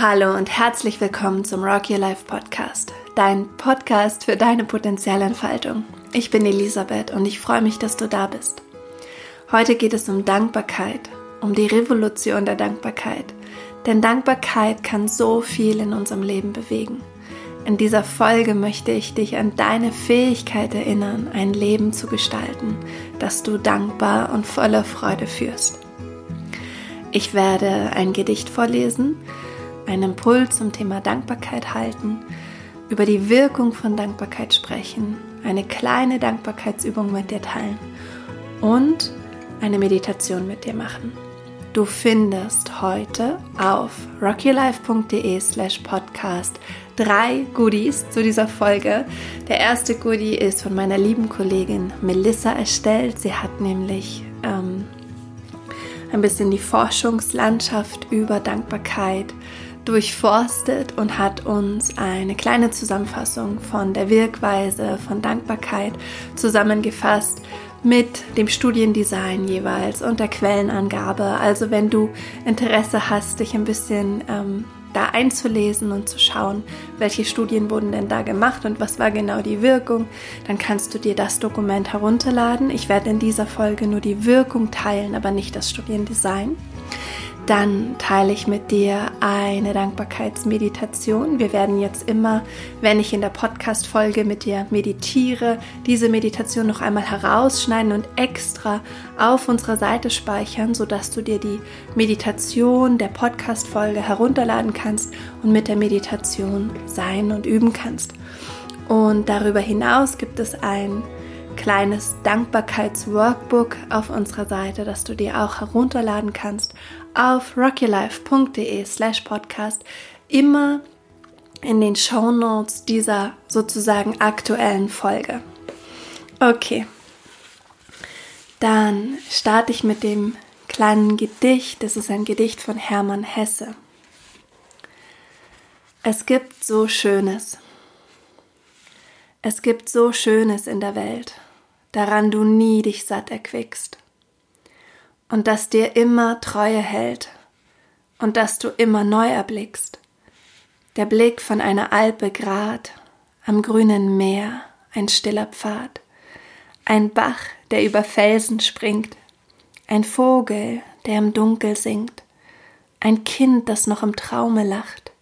Hallo und herzlich willkommen zum Rock Your Life Podcast, dein Podcast für deine Potenzialentfaltung. Ich bin Elisabeth und ich freue mich, dass du da bist. Heute geht es um Dankbarkeit, um die Revolution der Dankbarkeit. Denn Dankbarkeit kann so viel in unserem Leben bewegen. In dieser Folge möchte ich dich an deine Fähigkeit erinnern, ein Leben zu gestalten, das du dankbar und voller Freude führst. Ich werde ein Gedicht vorlesen, einen Impuls zum Thema Dankbarkeit halten, über die Wirkung von Dankbarkeit sprechen, eine kleine Dankbarkeitsübung mit dir teilen und eine Meditation mit dir machen. Du findest heute auf rockylife.de slash podcast drei Goodies zu dieser Folge. Der erste Goodie ist von meiner lieben Kollegin Melissa erstellt. Sie hat nämlich ähm, ein bisschen die Forschungslandschaft über Dankbarkeit durchforstet und hat uns eine kleine Zusammenfassung von der Wirkweise von Dankbarkeit zusammengefasst mit dem Studiendesign jeweils und der Quellenangabe. Also wenn du Interesse hast, dich ein bisschen ähm, da einzulesen und zu schauen, welche Studien wurden denn da gemacht und was war genau die Wirkung, dann kannst du dir das Dokument herunterladen. Ich werde in dieser Folge nur die Wirkung teilen, aber nicht das Studiendesign. Dann teile ich mit dir eine Dankbarkeitsmeditation. Wir werden jetzt immer, wenn ich in der Podcast-Folge mit dir meditiere, diese Meditation noch einmal herausschneiden und extra auf unserer Seite speichern, sodass du dir die Meditation der Podcast-Folge herunterladen kannst und mit der Meditation sein und üben kannst. Und darüber hinaus gibt es ein kleines Dankbarkeitsworkbook auf unserer Seite, das du dir auch herunterladen kannst auf rockylife.de slash podcast immer in den Show Notes dieser sozusagen aktuellen Folge. Okay, dann starte ich mit dem kleinen Gedicht. Das ist ein Gedicht von Hermann Hesse. Es gibt so Schönes. Es gibt so Schönes in der Welt, daran du nie dich satt erquickst. Und das dir immer Treue hält und das du immer neu erblickst. Der Blick von einer Alpe grad, am grünen Meer ein stiller Pfad, ein Bach, der über Felsen springt, ein Vogel, der im Dunkel singt, ein Kind, das noch im Traume lacht,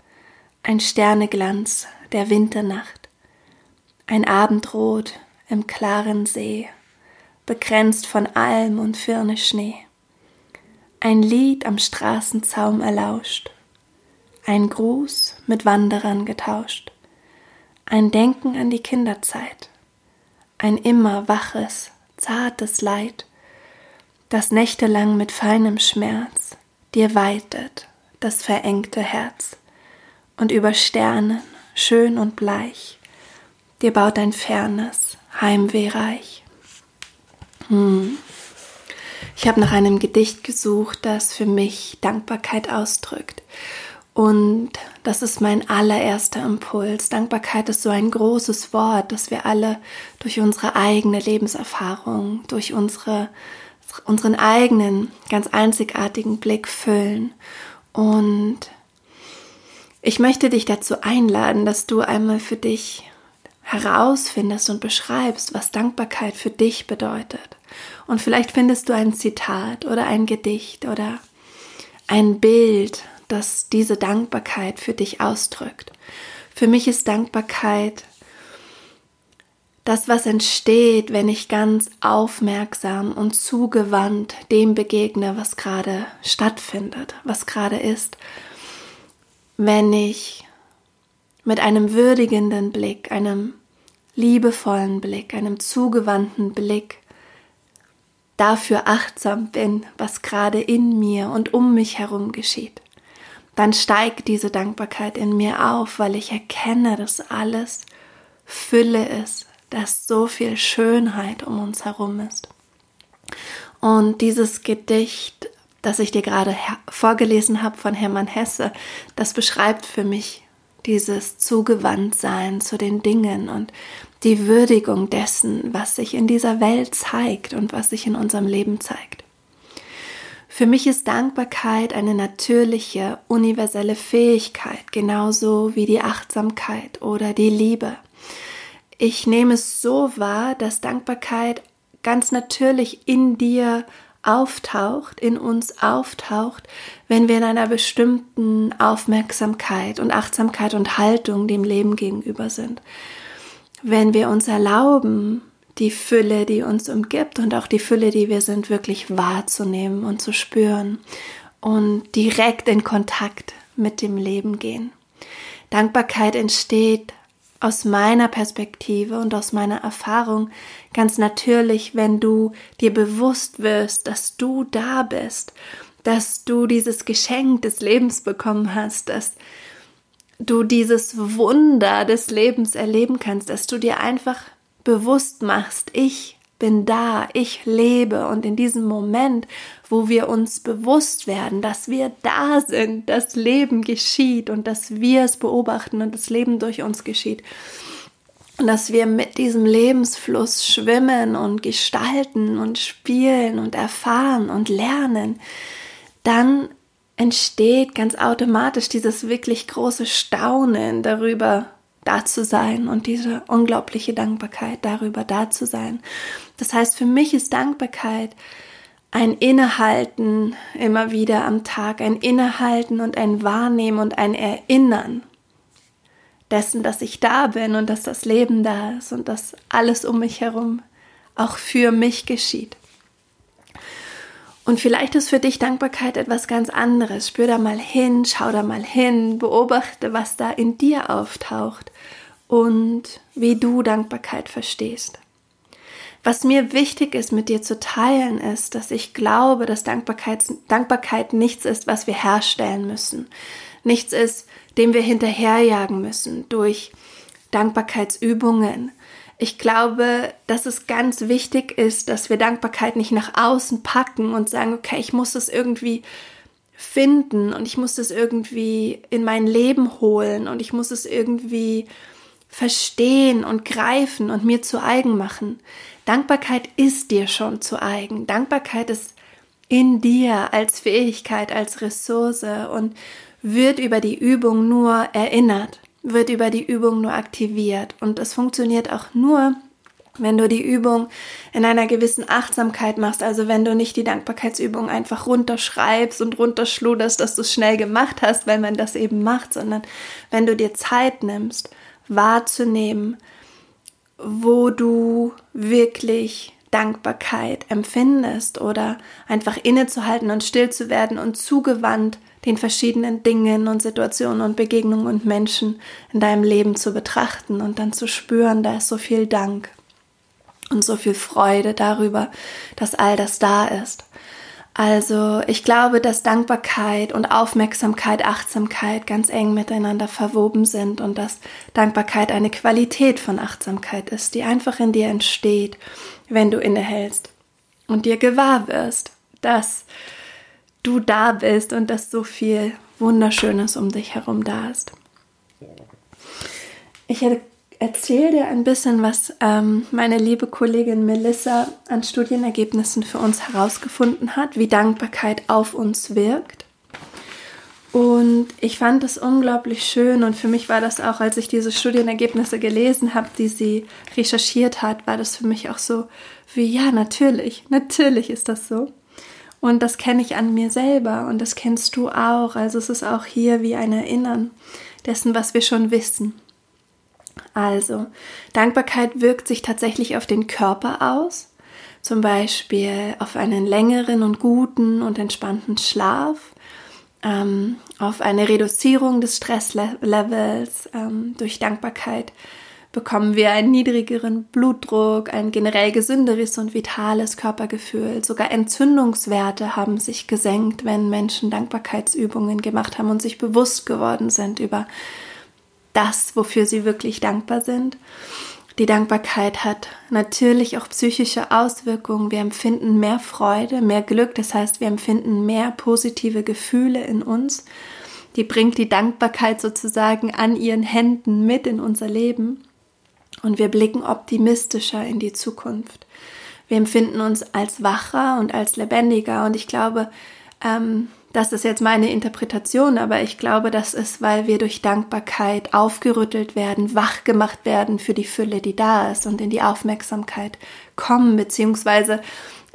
ein Sterneglanz der Winternacht, ein Abendrot im klaren See, begrenzt von Alm und Firneschnee ein Lied am Straßenzaum erlauscht, ein Gruß mit Wanderern getauscht, ein Denken an die Kinderzeit, ein immer waches, zartes Leid, das nächtelang mit feinem Schmerz dir weitet das verengte Herz, und über Sternen, schön und bleich, dir baut ein fernes Heimweh reich. Hm. Ich habe nach einem Gedicht gesucht, das für mich Dankbarkeit ausdrückt. Und das ist mein allererster Impuls. Dankbarkeit ist so ein großes Wort, das wir alle durch unsere eigene Lebenserfahrung, durch unsere, unseren eigenen, ganz einzigartigen Blick füllen. Und ich möchte dich dazu einladen, dass du einmal für dich herausfindest und beschreibst, was Dankbarkeit für dich bedeutet. Und vielleicht findest du ein Zitat oder ein Gedicht oder ein Bild, das diese Dankbarkeit für dich ausdrückt. Für mich ist Dankbarkeit das, was entsteht, wenn ich ganz aufmerksam und zugewandt dem begegne, was gerade stattfindet, was gerade ist. Wenn ich mit einem würdigenden Blick, einem liebevollen Blick, einem zugewandten Blick dafür achtsam bin, was gerade in mir und um mich herum geschieht, dann steigt diese Dankbarkeit in mir auf, weil ich erkenne, dass alles Fülle ist, dass so viel Schönheit um uns herum ist. Und dieses Gedicht, das ich dir gerade vorgelesen habe von Hermann Hesse, das beschreibt für mich dieses Zugewandtsein zu den Dingen und die Würdigung dessen, was sich in dieser Welt zeigt und was sich in unserem Leben zeigt. Für mich ist Dankbarkeit eine natürliche, universelle Fähigkeit, genauso wie die Achtsamkeit oder die Liebe. Ich nehme es so wahr, dass Dankbarkeit ganz natürlich in dir auftaucht, in uns auftaucht, wenn wir in einer bestimmten Aufmerksamkeit und Achtsamkeit und Haltung dem Leben gegenüber sind. Wenn wir uns erlauben, die Fülle, die uns umgibt und auch die Fülle, die wir sind, wirklich wahrzunehmen und zu spüren und direkt in Kontakt mit dem Leben gehen. Dankbarkeit entsteht aus meiner Perspektive und aus meiner Erfahrung ganz natürlich, wenn du dir bewusst wirst, dass du da bist, dass du dieses Geschenk des Lebens bekommen hast, dass du dieses Wunder des Lebens erleben kannst, dass du dir einfach bewusst machst, ich bin da, ich lebe. Und in diesem Moment, wo wir uns bewusst werden, dass wir da sind, das Leben geschieht und dass wir es beobachten und das Leben durch uns geschieht und dass wir mit diesem Lebensfluss schwimmen und gestalten und spielen und erfahren und lernen, dann entsteht ganz automatisch dieses wirklich große Staunen darüber, da zu sein und diese unglaubliche Dankbarkeit darüber da zu sein. Das heißt, für mich ist Dankbarkeit ein Innehalten immer wieder am Tag, ein Innehalten und ein Wahrnehmen und ein Erinnern dessen, dass ich da bin und dass das Leben da ist und dass alles um mich herum auch für mich geschieht. Und vielleicht ist für dich Dankbarkeit etwas ganz anderes. Spür da mal hin, schau da mal hin, beobachte, was da in dir auftaucht und wie du Dankbarkeit verstehst. Was mir wichtig ist, mit dir zu teilen, ist, dass ich glaube, dass Dankbarkeit, Dankbarkeit nichts ist, was wir herstellen müssen. Nichts ist, dem wir hinterherjagen müssen durch Dankbarkeitsübungen, ich glaube, dass es ganz wichtig ist, dass wir Dankbarkeit nicht nach außen packen und sagen, okay, ich muss es irgendwie finden und ich muss es irgendwie in mein Leben holen und ich muss es irgendwie verstehen und greifen und mir zu eigen machen. Dankbarkeit ist dir schon zu eigen. Dankbarkeit ist in dir als Fähigkeit, als Ressource und wird über die Übung nur erinnert wird über die Übung nur aktiviert. Und es funktioniert auch nur, wenn du die Übung in einer gewissen Achtsamkeit machst, also wenn du nicht die Dankbarkeitsübung einfach runterschreibst und runterschluderst, dass du es schnell gemacht hast, weil man das eben macht, sondern wenn du dir Zeit nimmst, wahrzunehmen, wo du wirklich Dankbarkeit empfindest oder einfach innezuhalten und still zu werden und zugewandt den verschiedenen Dingen und Situationen und Begegnungen und Menschen in deinem Leben zu betrachten und dann zu spüren, da ist so viel Dank und so viel Freude darüber, dass all das da ist. Also ich glaube, dass Dankbarkeit und Aufmerksamkeit, Achtsamkeit ganz eng miteinander verwoben sind und dass Dankbarkeit eine Qualität von Achtsamkeit ist, die einfach in dir entsteht, wenn du innehältst und dir gewahr wirst, dass du da bist und dass so viel Wunderschönes um dich herum da ist. Ich erzähle dir ein bisschen, was ähm, meine liebe Kollegin Melissa an Studienergebnissen für uns herausgefunden hat, wie Dankbarkeit auf uns wirkt. Und ich fand das unglaublich schön und für mich war das auch, als ich diese Studienergebnisse gelesen habe, die sie recherchiert hat, war das für mich auch so wie, ja, natürlich, natürlich ist das so. Und das kenne ich an mir selber und das kennst du auch. Also es ist auch hier wie ein Erinnern dessen, was wir schon wissen. Also, Dankbarkeit wirkt sich tatsächlich auf den Körper aus, zum Beispiel auf einen längeren und guten und entspannten Schlaf, ähm, auf eine Reduzierung des Stresslevels ähm, durch Dankbarkeit bekommen wir einen niedrigeren Blutdruck, ein generell gesünderes und vitales Körpergefühl. Sogar Entzündungswerte haben sich gesenkt, wenn Menschen Dankbarkeitsübungen gemacht haben und sich bewusst geworden sind über das, wofür sie wirklich dankbar sind. Die Dankbarkeit hat natürlich auch psychische Auswirkungen. Wir empfinden mehr Freude, mehr Glück, das heißt, wir empfinden mehr positive Gefühle in uns. Die bringt die Dankbarkeit sozusagen an ihren Händen mit in unser Leben und wir blicken optimistischer in die Zukunft. Wir empfinden uns als wacher und als lebendiger und ich glaube, Ähm, das ist jetzt meine Interpretation, aber ich glaube, das ist, weil wir durch Dankbarkeit aufgerüttelt werden, wach gemacht werden für die Fülle, die da ist und in die Aufmerksamkeit kommen, beziehungsweise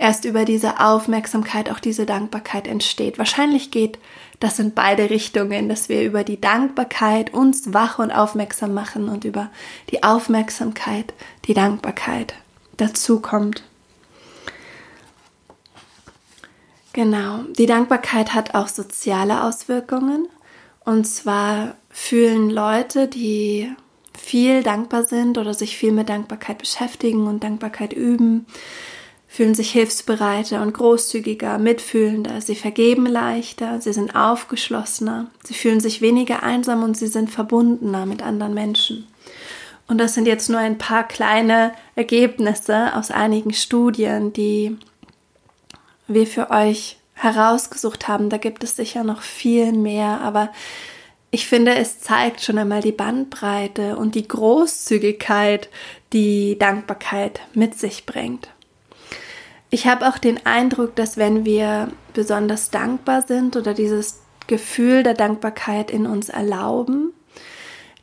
erst über diese Aufmerksamkeit auch diese Dankbarkeit entsteht. Wahrscheinlich geht das in beide Richtungen, dass wir über die Dankbarkeit uns wach und aufmerksam machen und über die Aufmerksamkeit die Dankbarkeit dazu kommt. Genau, die Dankbarkeit hat auch soziale Auswirkungen. Und zwar fühlen Leute, die viel dankbar sind oder sich viel mit Dankbarkeit beschäftigen und Dankbarkeit üben, fühlen sich hilfsbereiter und großzügiger, mitfühlender, sie vergeben leichter, sie sind aufgeschlossener, sie fühlen sich weniger einsam und sie sind verbundener mit anderen Menschen. Und das sind jetzt nur ein paar kleine Ergebnisse aus einigen Studien, die wir für euch herausgesucht haben. Da gibt es sicher noch viel mehr, aber ich finde, es zeigt schon einmal die Bandbreite und die Großzügigkeit, die Dankbarkeit mit sich bringt. Ich habe auch den Eindruck, dass wenn wir besonders dankbar sind oder dieses Gefühl der Dankbarkeit in uns erlauben,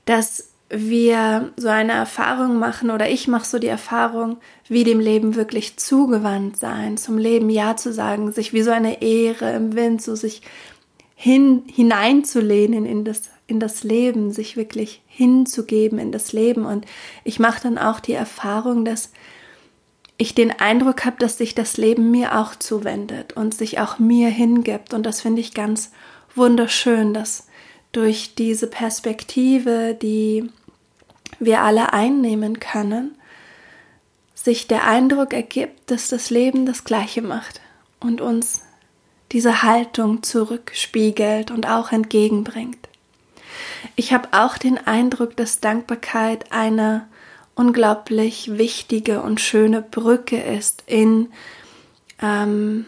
dass wir so eine Erfahrung machen oder ich mache so die Erfahrung, wie dem Leben wirklich zugewandt sein, zum Leben Ja zu sagen, sich wie so eine Ehre im Wind, so sich hin, hineinzulehnen in das, in das Leben, sich wirklich hinzugeben in das Leben. Und ich mache dann auch die Erfahrung, dass ich den Eindruck habe, dass sich das Leben mir auch zuwendet und sich auch mir hingibt. Und das finde ich ganz wunderschön, dass durch diese Perspektive, die wir alle einnehmen können, sich der Eindruck ergibt, dass das Leben das Gleiche macht und uns diese Haltung zurückspiegelt und auch entgegenbringt. Ich habe auch den Eindruck, dass Dankbarkeit eine unglaublich wichtige und schöne Brücke ist in ähm,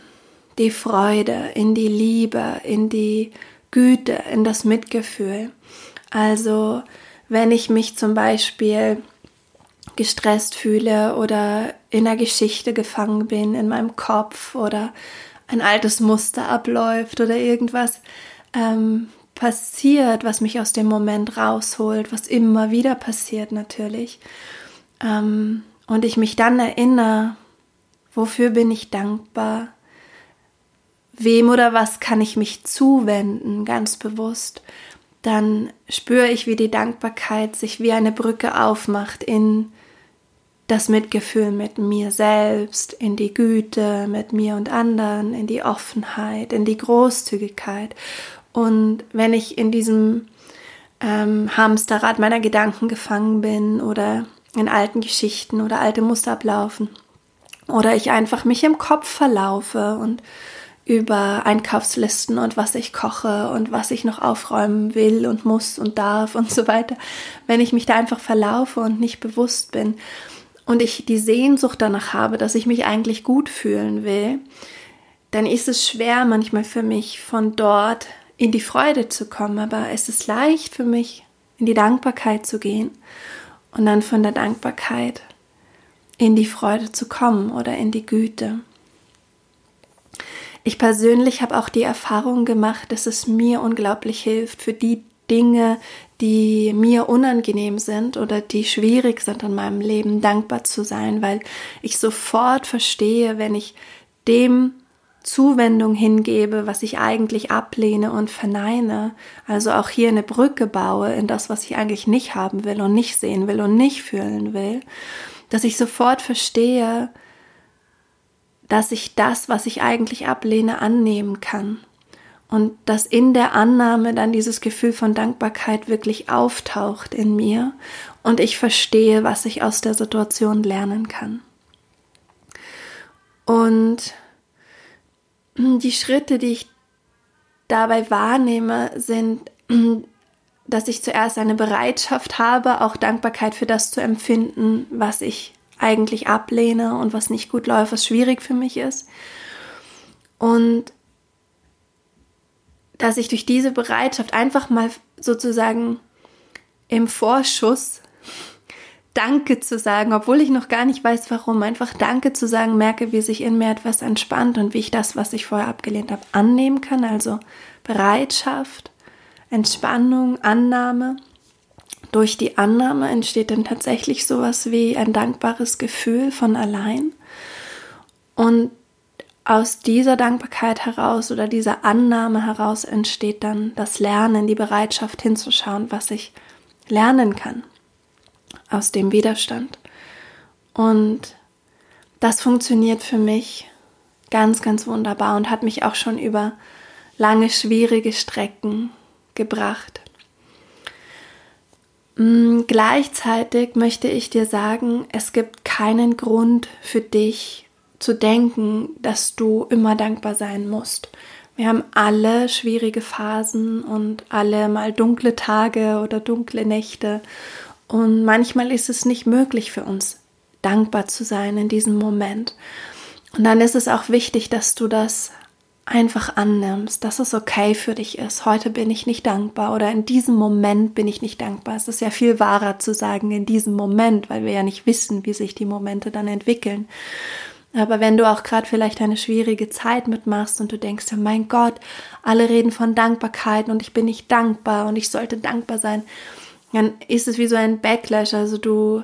die Freude, in die Liebe, in die Güte, in das Mitgefühl. Also wenn ich mich zum Beispiel gestresst fühle oder in einer Geschichte gefangen bin, in meinem Kopf oder ein altes Muster abläuft oder irgendwas ähm, passiert, was mich aus dem Moment rausholt, was immer wieder passiert natürlich. Ähm, und ich mich dann erinnere, wofür bin ich dankbar, wem oder was kann ich mich zuwenden, ganz bewusst dann spüre ich, wie die Dankbarkeit sich wie eine Brücke aufmacht in das Mitgefühl mit mir selbst, in die Güte mit mir und anderen, in die Offenheit, in die Großzügigkeit. Und wenn ich in diesem ähm, Hamsterrad meiner Gedanken gefangen bin oder in alten Geschichten oder alte Muster ablaufen oder ich einfach mich im Kopf verlaufe und über Einkaufslisten und was ich koche und was ich noch aufräumen will und muss und darf und so weiter. Wenn ich mich da einfach verlaufe und nicht bewusst bin und ich die Sehnsucht danach habe, dass ich mich eigentlich gut fühlen will, dann ist es schwer manchmal für mich von dort in die Freude zu kommen, aber es ist leicht für mich in die Dankbarkeit zu gehen und dann von der Dankbarkeit in die Freude zu kommen oder in die Güte. Ich persönlich habe auch die Erfahrung gemacht, dass es mir unglaublich hilft, für die Dinge, die mir unangenehm sind oder die schwierig sind in meinem Leben, dankbar zu sein, weil ich sofort verstehe, wenn ich dem Zuwendung hingebe, was ich eigentlich ablehne und verneine, also auch hier eine Brücke baue in das, was ich eigentlich nicht haben will und nicht sehen will und nicht fühlen will, dass ich sofort verstehe, dass ich das, was ich eigentlich ablehne, annehmen kann. Und dass in der Annahme dann dieses Gefühl von Dankbarkeit wirklich auftaucht in mir und ich verstehe, was ich aus der Situation lernen kann. Und die Schritte, die ich dabei wahrnehme, sind, dass ich zuerst eine Bereitschaft habe, auch Dankbarkeit für das zu empfinden, was ich eigentlich ablehne und was nicht gut läuft, was schwierig für mich ist. Und dass ich durch diese Bereitschaft einfach mal sozusagen im Vorschuss Danke zu sagen, obwohl ich noch gar nicht weiß, warum. Einfach Danke zu sagen, merke, wie sich in mir etwas entspannt und wie ich das, was ich vorher abgelehnt habe, annehmen kann. Also Bereitschaft, Entspannung, Annahme. Durch die Annahme entsteht dann tatsächlich sowas wie ein dankbares Gefühl von allein. Und aus dieser Dankbarkeit heraus oder dieser Annahme heraus entsteht dann das Lernen, die Bereitschaft hinzuschauen, was ich lernen kann aus dem Widerstand. Und das funktioniert für mich ganz, ganz wunderbar und hat mich auch schon über lange, schwierige Strecken gebracht. Mm, gleichzeitig möchte ich dir sagen, es gibt keinen Grund für dich zu denken, dass du immer dankbar sein musst. Wir haben alle schwierige Phasen und alle mal dunkle Tage oder dunkle Nächte und manchmal ist es nicht möglich für uns, dankbar zu sein in diesem Moment. Und dann ist es auch wichtig, dass du das einfach annimmst, dass es okay für dich ist. Heute bin ich nicht dankbar oder in diesem Moment bin ich nicht dankbar. Es ist ja viel wahrer zu sagen in diesem Moment, weil wir ja nicht wissen, wie sich die Momente dann entwickeln. Aber wenn du auch gerade vielleicht eine schwierige Zeit mitmachst und du denkst, ja, mein Gott, alle reden von Dankbarkeit und ich bin nicht dankbar und ich sollte dankbar sein, dann ist es wie so ein Backlash. Also du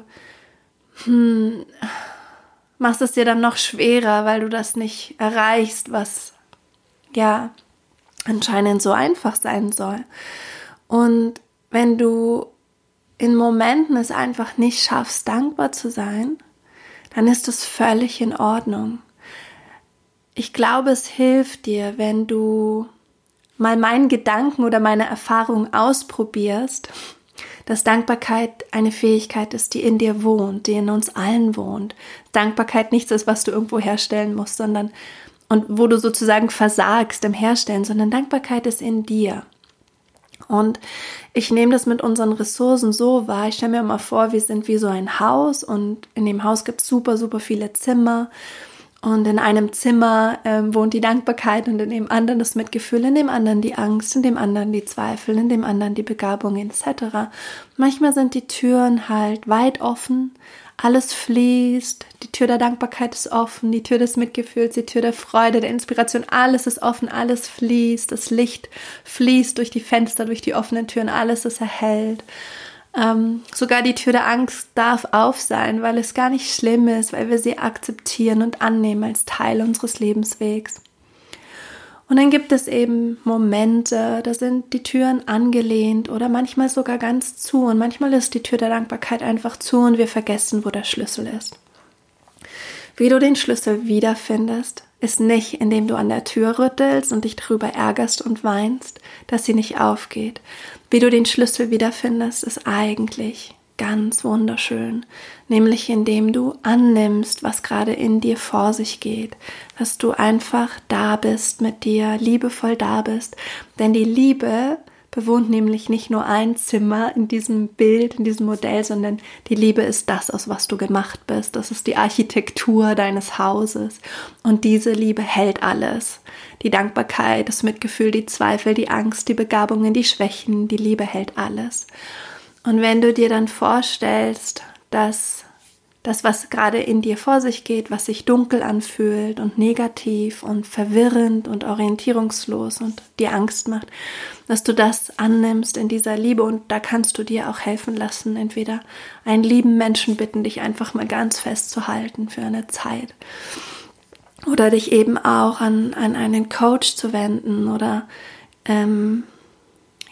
hm, machst es dir dann noch schwerer, weil du das nicht erreichst, was ja anscheinend so einfach sein soll. Und wenn du in Momenten es einfach nicht schaffst, dankbar zu sein, dann ist das völlig in Ordnung. Ich glaube, es hilft dir, wenn du mal meinen Gedanken oder meine Erfahrung ausprobierst dass Dankbarkeit eine Fähigkeit ist, die in dir wohnt, die in uns allen wohnt. Dankbarkeit nichts ist, was du irgendwo herstellen musst, sondern und wo du sozusagen versagst im Herstellen, sondern Dankbarkeit ist in dir. Und ich nehme das mit unseren Ressourcen so wahr. Ich stelle mir mal vor, wir sind wie so ein Haus und in dem Haus gibt es super, super viele Zimmer und in einem Zimmer ähm, wohnt die Dankbarkeit und in dem anderen das Mitgefühl, in dem anderen die Angst, in dem anderen die Zweifel, in dem anderen die Begabung etc. Manchmal sind die Türen halt weit offen, alles fließt, die Tür der Dankbarkeit ist offen, die Tür des Mitgefühls, die Tür der Freude, der Inspiration, alles ist offen, alles fließt, das Licht fließt durch die Fenster, durch die offenen Türen, alles ist erhellt. Ähm, sogar die Tür der Angst darf auf sein, weil es gar nicht schlimm ist, weil wir sie akzeptieren und annehmen als Teil unseres Lebenswegs. Und dann gibt es eben Momente, da sind die Türen angelehnt oder manchmal sogar ganz zu und manchmal ist die Tür der Dankbarkeit einfach zu und wir vergessen, wo der Schlüssel ist. Wie du den Schlüssel wiederfindest, ist nicht, indem du an der Tür rüttelst und dich darüber ärgerst und weinst, dass sie nicht aufgeht. Wie du den Schlüssel wiederfindest, ist eigentlich ganz wunderschön, nämlich indem du annimmst, was gerade in dir vor sich geht, dass du einfach da bist mit dir, liebevoll da bist, denn die Liebe bewohnt nämlich nicht nur ein Zimmer in diesem Bild, in diesem Modell, sondern die Liebe ist das, aus was du gemacht bist. Das ist die Architektur deines Hauses. Und diese Liebe hält alles. Die Dankbarkeit, das Mitgefühl, die Zweifel, die Angst, die Begabungen, die Schwächen, die Liebe hält alles. Und wenn du dir dann vorstellst, dass das, was gerade in dir vor sich geht, was sich dunkel anfühlt und negativ und verwirrend und orientierungslos und dir Angst macht, dass du das annimmst in dieser Liebe und da kannst du dir auch helfen lassen, entweder einen lieben Menschen bitten, dich einfach mal ganz festzuhalten für eine Zeit oder dich eben auch an, an einen Coach zu wenden oder ähm,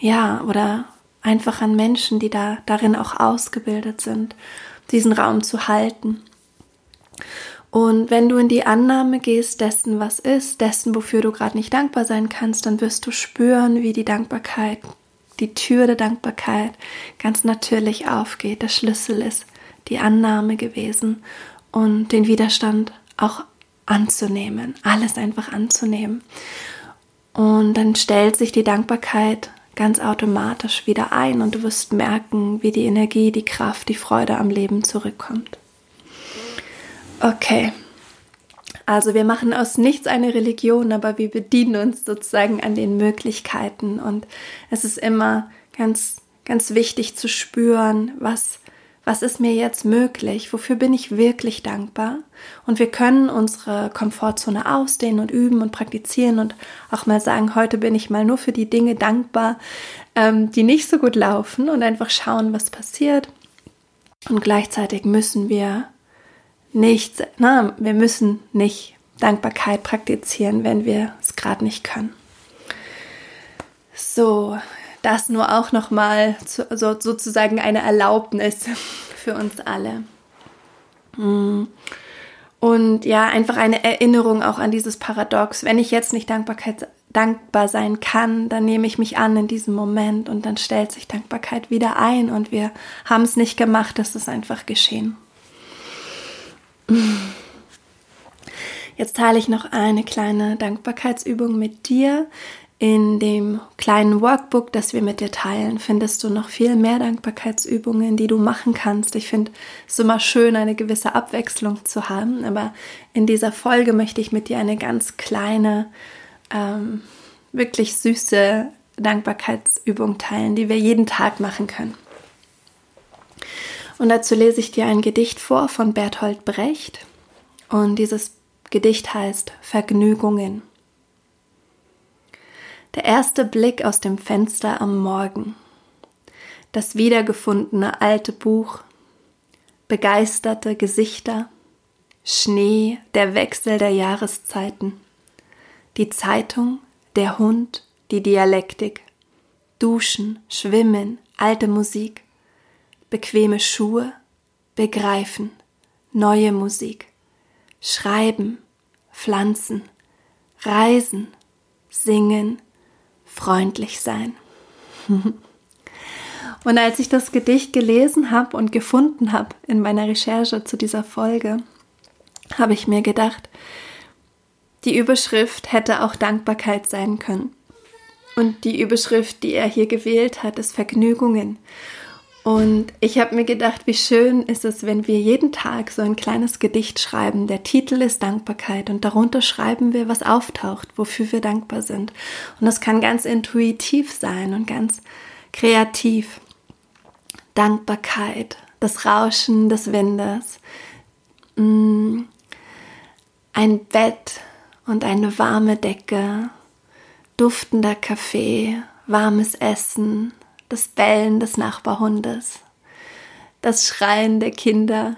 ja, oder einfach an Menschen, die da darin auch ausgebildet sind diesen Raum zu halten. Und wenn du in die Annahme gehst dessen, was ist, dessen, wofür du gerade nicht dankbar sein kannst, dann wirst du spüren, wie die Dankbarkeit, die Tür der Dankbarkeit ganz natürlich aufgeht. Der Schlüssel ist die Annahme gewesen und den Widerstand auch anzunehmen, alles einfach anzunehmen. Und dann stellt sich die Dankbarkeit ganz automatisch wieder ein und du wirst merken, wie die Energie, die Kraft, die Freude am Leben zurückkommt. Okay. Also wir machen aus nichts eine Religion, aber wir bedienen uns sozusagen an den Möglichkeiten und es ist immer ganz ganz wichtig zu spüren, was was ist mir jetzt möglich, wofür bin ich wirklich dankbar. Und wir können unsere Komfortzone ausdehnen und üben und praktizieren und auch mal sagen, heute bin ich mal nur für die Dinge dankbar, ähm, die nicht so gut laufen und einfach schauen, was passiert. Und gleichzeitig müssen wir nicht, na, wir müssen nicht Dankbarkeit praktizieren, wenn wir es gerade nicht können. So, das nur auch nochmal so, sozusagen eine Erlaubnis für uns alle. Mm. Und ja, einfach eine Erinnerung auch an dieses Paradox. Wenn ich jetzt nicht Dankbarkeit, dankbar sein kann, dann nehme ich mich an in diesem Moment und dann stellt sich Dankbarkeit wieder ein und wir haben es nicht gemacht, es ist einfach geschehen. Jetzt teile ich noch eine kleine Dankbarkeitsübung mit dir, in dem kleinen Workbook, das wir mit dir teilen, findest du noch viel mehr Dankbarkeitsübungen, die du machen kannst. Ich finde es immer schön, eine gewisse Abwechslung zu haben, aber in dieser Folge möchte ich mit dir eine ganz kleine, ähm, wirklich süße Dankbarkeitsübung teilen, die wir jeden Tag machen können. Und dazu lese ich dir ein Gedicht vor von Bertolt Brecht. Und dieses Gedicht heißt Vergnügungen. Der erste Blick aus dem Fenster am Morgen. Das wiedergefundene alte Buch. Begeisterte Gesichter. Schnee, der Wechsel der Jahreszeiten. Die Zeitung, der Hund, die Dialektik. Duschen, Schwimmen, alte Musik. Bequeme Schuhe, begreifen, neue Musik. Schreiben, pflanzen, reisen, singen, freundlich sein. Und als ich das Gedicht gelesen habe und gefunden habe in meiner Recherche zu dieser Folge, habe ich mir gedacht, die Überschrift hätte auch Dankbarkeit sein können. Und die Überschrift, die er hier gewählt hat, ist Vergnügungen. Und ich habe mir gedacht, wie schön ist es, wenn wir jeden Tag so ein kleines Gedicht schreiben. Der Titel ist Dankbarkeit und darunter schreiben wir, was auftaucht, wofür wir dankbar sind. Und das kann ganz intuitiv sein und ganz kreativ. Dankbarkeit, das Rauschen des Windes, mm, ein Bett und eine warme Decke, duftender Kaffee, warmes Essen, das Bellen des Nachbarhundes, das Schreien der Kinder,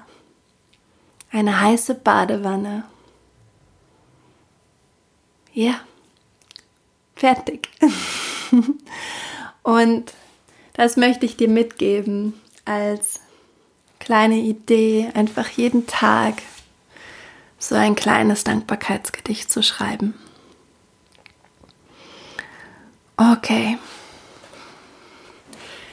eine heiße Badewanne. Ja, fertig. Und das möchte ich dir mitgeben als kleine Idee, einfach jeden Tag so ein kleines Dankbarkeitsgedicht zu schreiben. Okay.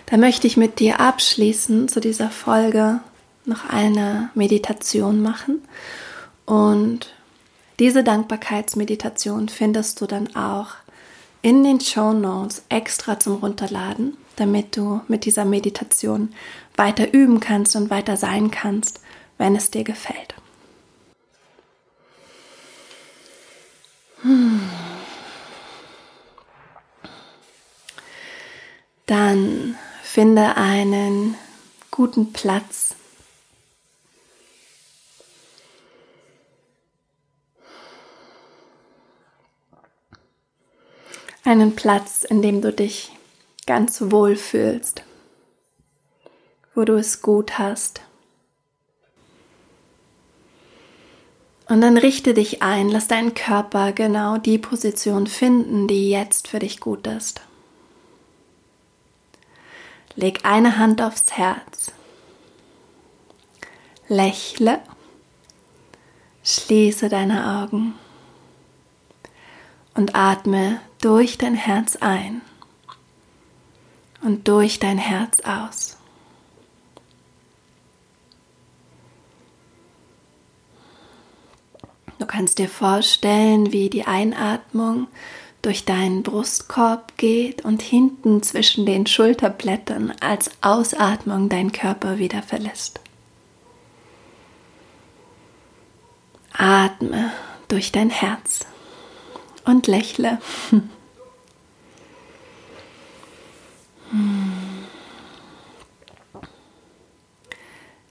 Da möchte ich mit dir abschließen zu dieser Folge noch eine Meditation machen. Und diese Dankbarkeitsmeditation findest du dann auch in den Show Notes extra zum Runterladen, damit du mit dieser Meditation weiter üben kannst und weiter sein kannst, wenn es dir gefällt. Hm. Dann Finde einen guten Platz. Einen Platz, in dem du dich ganz wohl fühlst, wo du es gut hast. Und dann richte dich ein, lass deinen Körper genau die Position finden, die jetzt für dich gut ist. Leg eine Hand aufs Herz. Lächle. Schließe deine Augen und atme durch dein Herz ein und durch dein Herz aus. Du kannst dir vorstellen, wie die Einatmung durch deinen Brustkorb geht und hinten zwischen den Schulterblättern als Ausatmung dein Körper wieder verlässt. Atme durch dein Herz und lächle.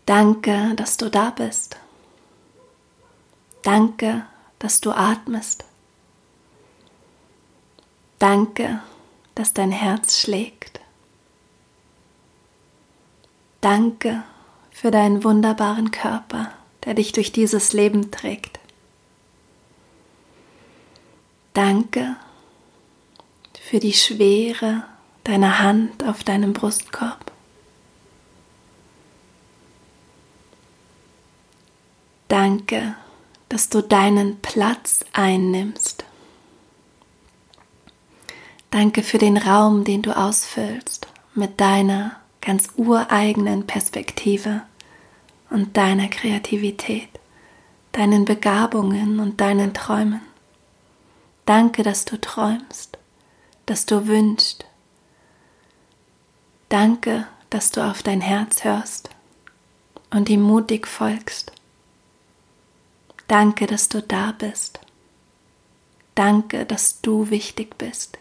Danke, dass du da bist. Danke, dass du atmest. Danke, dass dein Herz schlägt. Danke für deinen wunderbaren Körper, der dich durch dieses Leben trägt. Danke für die Schwere deiner Hand auf deinem Brustkorb. Danke, dass du deinen Platz einnimmst. Danke für den Raum, den du ausfüllst mit deiner ganz ureigenen Perspektive und deiner Kreativität, deinen Begabungen und deinen Träumen. Danke, dass du träumst, dass du wünschst. Danke, dass du auf dein Herz hörst und ihm mutig folgst. Danke, dass du da bist. Danke, dass du wichtig bist.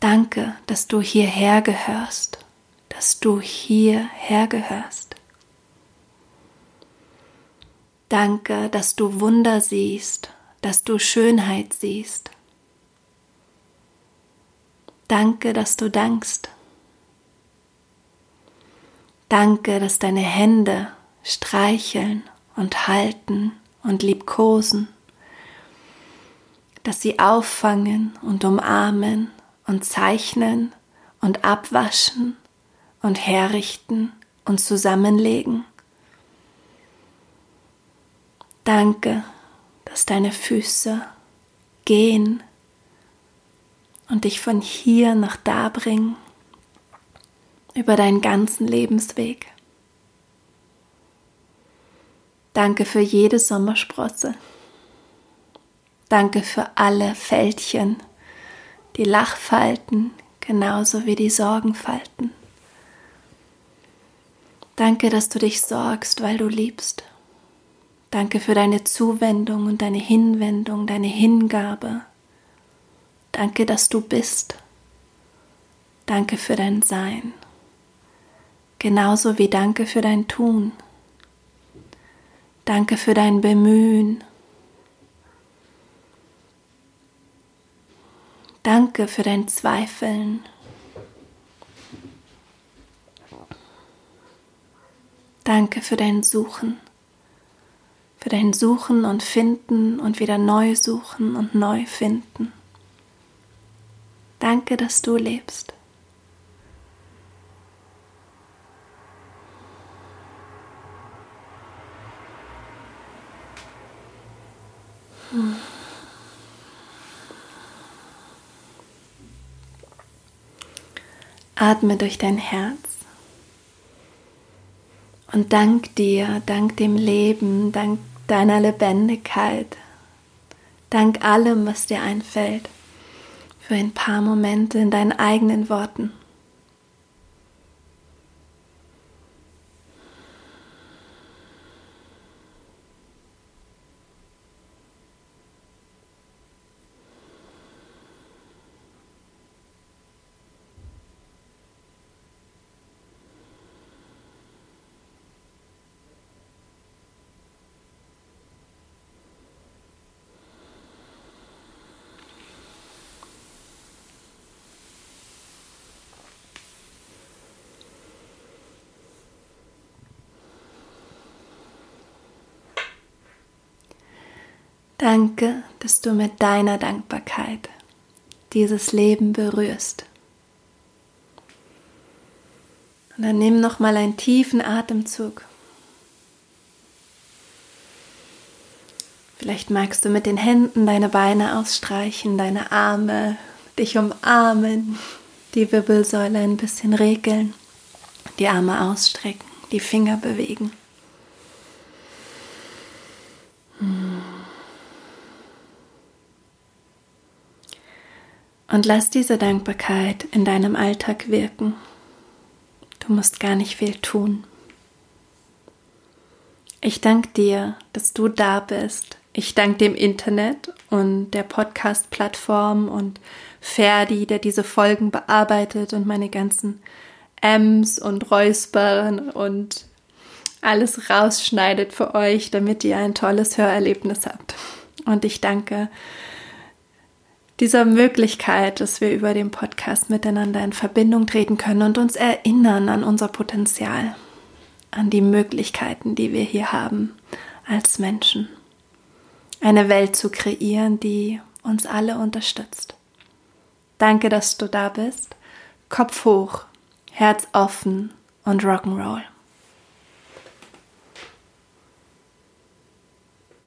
Danke, dass du hierher gehörst, dass du hierher gehörst. Danke, dass du Wunder siehst, dass du Schönheit siehst. Danke, dass du dankst. Danke, dass deine Hände streicheln und halten und liebkosen, dass sie auffangen und umarmen und zeichnen und abwaschen und herrichten und zusammenlegen. Danke, dass deine Füße gehen und dich von hier nach da bringen über deinen ganzen Lebensweg. Danke für jede Sommersprosse. Danke für alle Fältchen die Lachfalten genauso wie die Sorgenfalten. Danke, dass du dich sorgst, weil du liebst. Danke für deine Zuwendung und deine Hinwendung, deine Hingabe. Danke, dass du bist. Danke für dein Sein. Genauso wie danke für dein Tun. Danke für dein Bemühen Danke für dein Zweifeln. Danke für dein Suchen, für dein Suchen und Finden und wieder neu suchen und neu finden. Danke, dass du lebst. Atme durch dein Herz und dank dir, dank dem Leben, dank deiner Lebendigkeit, dank allem, was dir einfällt, für ein paar Momente in deinen eigenen Worten. Danke, dass du mit deiner Dankbarkeit dieses Leben berührst. Und dann nimm noch mal einen tiefen Atemzug. Vielleicht magst du mit den Händen deine Beine ausstreichen, deine Arme, dich umarmen, die Wirbelsäule ein bisschen regeln, die Arme ausstrecken, die Finger bewegen. Und lass diese Dankbarkeit in deinem Alltag wirken. Du musst gar nicht viel tun. Ich danke dir, dass du da bist. Ich danke dem Internet und der Podcast-Plattform und Ferdi, der diese Folgen bearbeitet und meine ganzen Ems und Räuspern und alles rausschneidet für euch, damit ihr ein tolles Hörerlebnis habt. Und ich danke dieser Möglichkeit, dass wir über den Podcast miteinander in Verbindung treten können und uns erinnern an unser Potenzial, an die Möglichkeiten, die wir hier haben als Menschen. Eine Welt zu kreieren, die uns alle unterstützt. Danke, dass du da bist. Kopf hoch, Herz offen und Rock'n'Roll.